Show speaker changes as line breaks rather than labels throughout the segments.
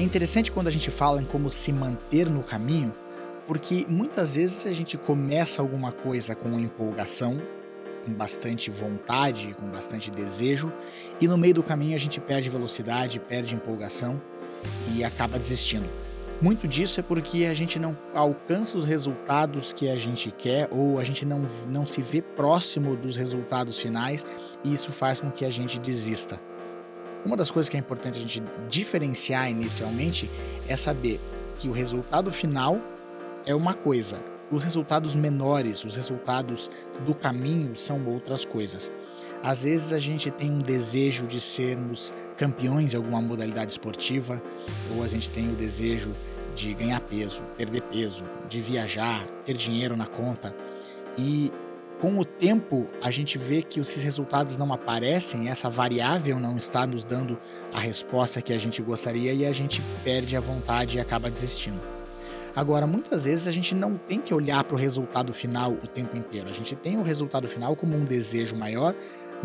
É interessante quando a gente fala em como se manter no caminho, porque muitas vezes a gente começa alguma coisa com empolgação, com bastante vontade, com bastante desejo, e no meio do caminho a gente perde velocidade, perde empolgação e acaba desistindo. Muito disso é porque a gente não alcança os resultados que a gente quer ou a gente não, não se vê próximo dos resultados finais e isso faz com que a gente desista. Uma das coisas que é importante a gente diferenciar inicialmente é saber que o resultado final é uma coisa, os resultados menores, os resultados do caminho são outras coisas. Às vezes a gente tem um desejo de sermos campeões em alguma modalidade esportiva, ou a gente tem o desejo de ganhar peso, perder peso, de viajar, ter dinheiro na conta. E com o tempo, a gente vê que esses resultados não aparecem, essa variável não está nos dando a resposta que a gente gostaria e a gente perde a vontade e acaba desistindo. Agora, muitas vezes a gente não tem que olhar para o resultado final o tempo inteiro. A gente tem o resultado final como um desejo maior,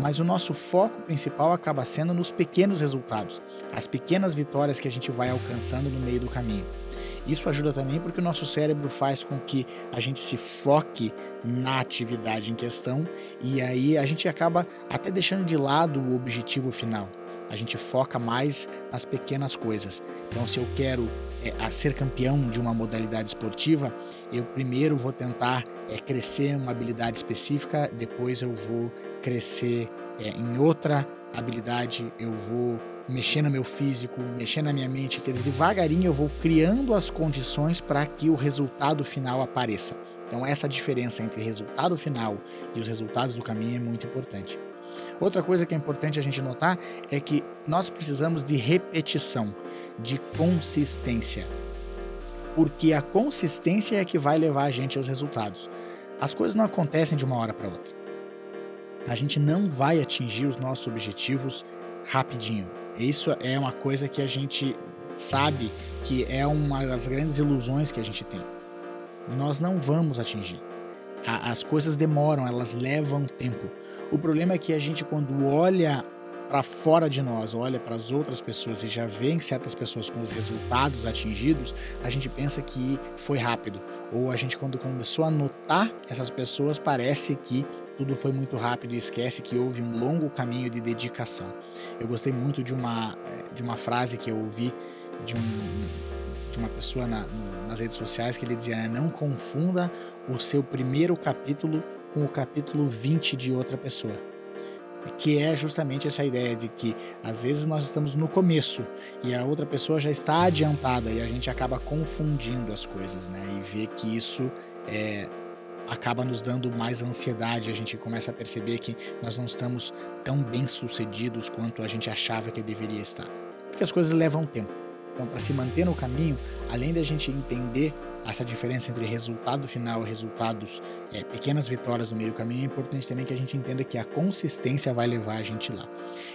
mas o nosso foco principal acaba sendo nos pequenos resultados, as pequenas vitórias que a gente vai alcançando no meio do caminho. Isso ajuda também porque o nosso cérebro faz com que a gente se foque na atividade em questão e aí a gente acaba até deixando de lado o objetivo final. A gente foca mais nas pequenas coisas. Então, se eu quero é, ser campeão de uma modalidade esportiva, eu primeiro vou tentar é, crescer uma habilidade específica, depois eu vou crescer é, em outra habilidade, eu vou mexer no meu físico, mexer na minha mente, que devagarinho eu vou criando as condições para que o resultado final apareça. Então essa diferença entre resultado final e os resultados do caminho é muito importante. Outra coisa que é importante a gente notar é que nós precisamos de repetição, de consistência. Porque a consistência é que vai levar a gente aos resultados. As coisas não acontecem de uma hora para outra. A gente não vai atingir os nossos objetivos rapidinho. Isso é uma coisa que a gente sabe que é uma das grandes ilusões que a gente tem. Nós não vamos atingir. As coisas demoram, elas levam tempo. O problema é que a gente, quando olha para fora de nós, olha para as outras pessoas e já vê certas pessoas com os resultados atingidos, a gente pensa que foi rápido. Ou a gente, quando começou a notar essas pessoas, parece que tudo foi muito rápido e esquece que houve um longo caminho de dedicação. Eu gostei muito de uma, eh, de uma frase que eu ouvi de, um, de uma pessoa na, nas redes sociais que ele dizia: né, Não confunda o seu primeiro capítulo com o capítulo 20 de outra pessoa. Que é justamente essa ideia de que às vezes nós estamos no começo e a outra pessoa já está adiantada e a gente acaba confundindo as coisas, né? E vê que isso é, acaba nos dando mais ansiedade, a gente começa a perceber que nós não estamos tão bem sucedidos quanto a gente achava que deveria estar. Porque as coisas levam tempo. Então, para se manter no caminho, além da gente entender essa diferença entre resultado final e resultados, é, pequenas vitórias no meio do caminho, é importante também que a gente entenda que a consistência vai levar a gente lá.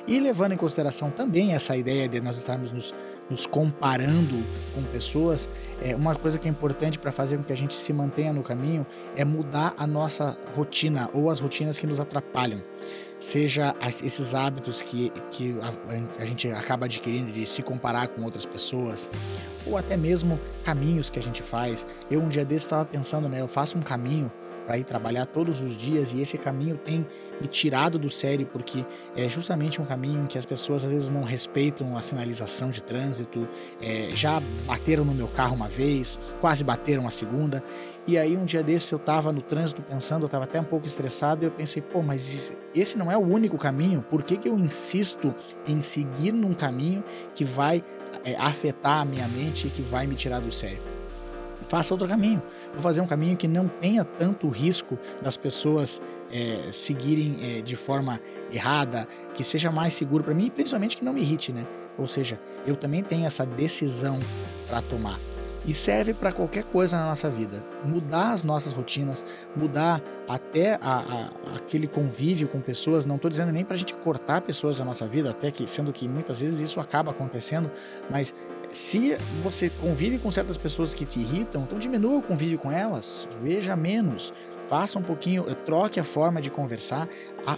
E levando em consideração também essa ideia de nós estarmos nos nos comparando com pessoas, é uma coisa que é importante para fazer com que a gente se mantenha no caminho é mudar a nossa rotina ou as rotinas que nos atrapalham. Seja esses hábitos que, que a, a gente acaba adquirindo de se comparar com outras pessoas, ou até mesmo caminhos que a gente faz. Eu um dia desse estava pensando, né? Eu faço um caminho para ir trabalhar todos os dias e esse caminho tem me tirado do sério porque é justamente um caminho em que as pessoas às vezes não respeitam a sinalização de trânsito, é, já bateram no meu carro uma vez, quase bateram a segunda e aí um dia desse eu estava no trânsito pensando, eu estava até um pouco estressado e eu pensei, pô, mas esse não é o único caminho, por que, que eu insisto em seguir num caminho que vai é, afetar a minha mente e que vai me tirar do sério? Faça outro caminho. Vou fazer um caminho que não tenha tanto risco das pessoas é, seguirem é, de forma errada, que seja mais seguro para mim e principalmente que não me irrite, né? Ou seja, eu também tenho essa decisão para tomar. E serve para qualquer coisa na nossa vida. Mudar as nossas rotinas, mudar até a, a, aquele convívio com pessoas. Não estou dizendo nem para a gente cortar pessoas da nossa vida, até que sendo que muitas vezes isso acaba acontecendo, mas se você convive com certas pessoas que te irritam, então diminua o convívio com elas, veja menos, faça um pouquinho, troque a forma de conversar,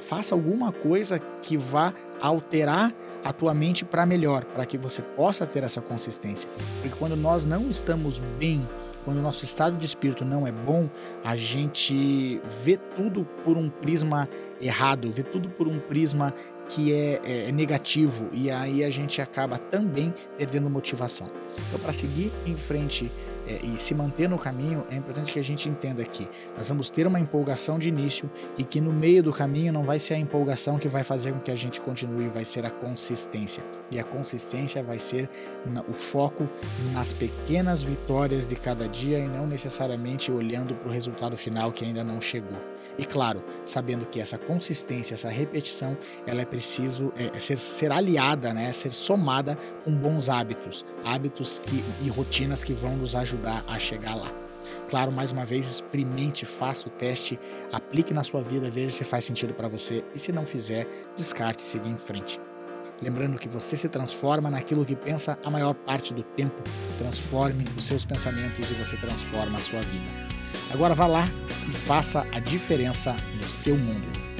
faça alguma coisa que vá alterar a tua mente para melhor, para que você possa ter essa consistência. Porque quando nós não estamos bem, quando o nosso estado de espírito não é bom, a gente vê tudo por um prisma errado, vê tudo por um prisma que é, é, é negativo e aí a gente acaba também perdendo motivação. Então, para seguir em frente é, e se manter no caminho, é importante que a gente entenda que nós vamos ter uma empolgação de início e que no meio do caminho não vai ser a empolgação que vai fazer com que a gente continue, vai ser a consistência. E a consistência vai ser o foco nas pequenas vitórias de cada dia e não necessariamente olhando para o resultado final que ainda não chegou. E claro, sabendo que essa consistência, essa repetição, ela é preciso é, ser, ser aliada, né, ser somada com bons hábitos, hábitos que, e rotinas que vão nos ajudar a chegar lá. Claro, mais uma vez, experimente, faça o teste, aplique na sua vida, veja se faz sentido para você e se não fizer, descarte e siga em frente. Lembrando que você se transforma naquilo que pensa a maior parte do tempo. Transforme os seus pensamentos e você transforma a sua vida. Agora vá lá e faça a diferença no seu mundo.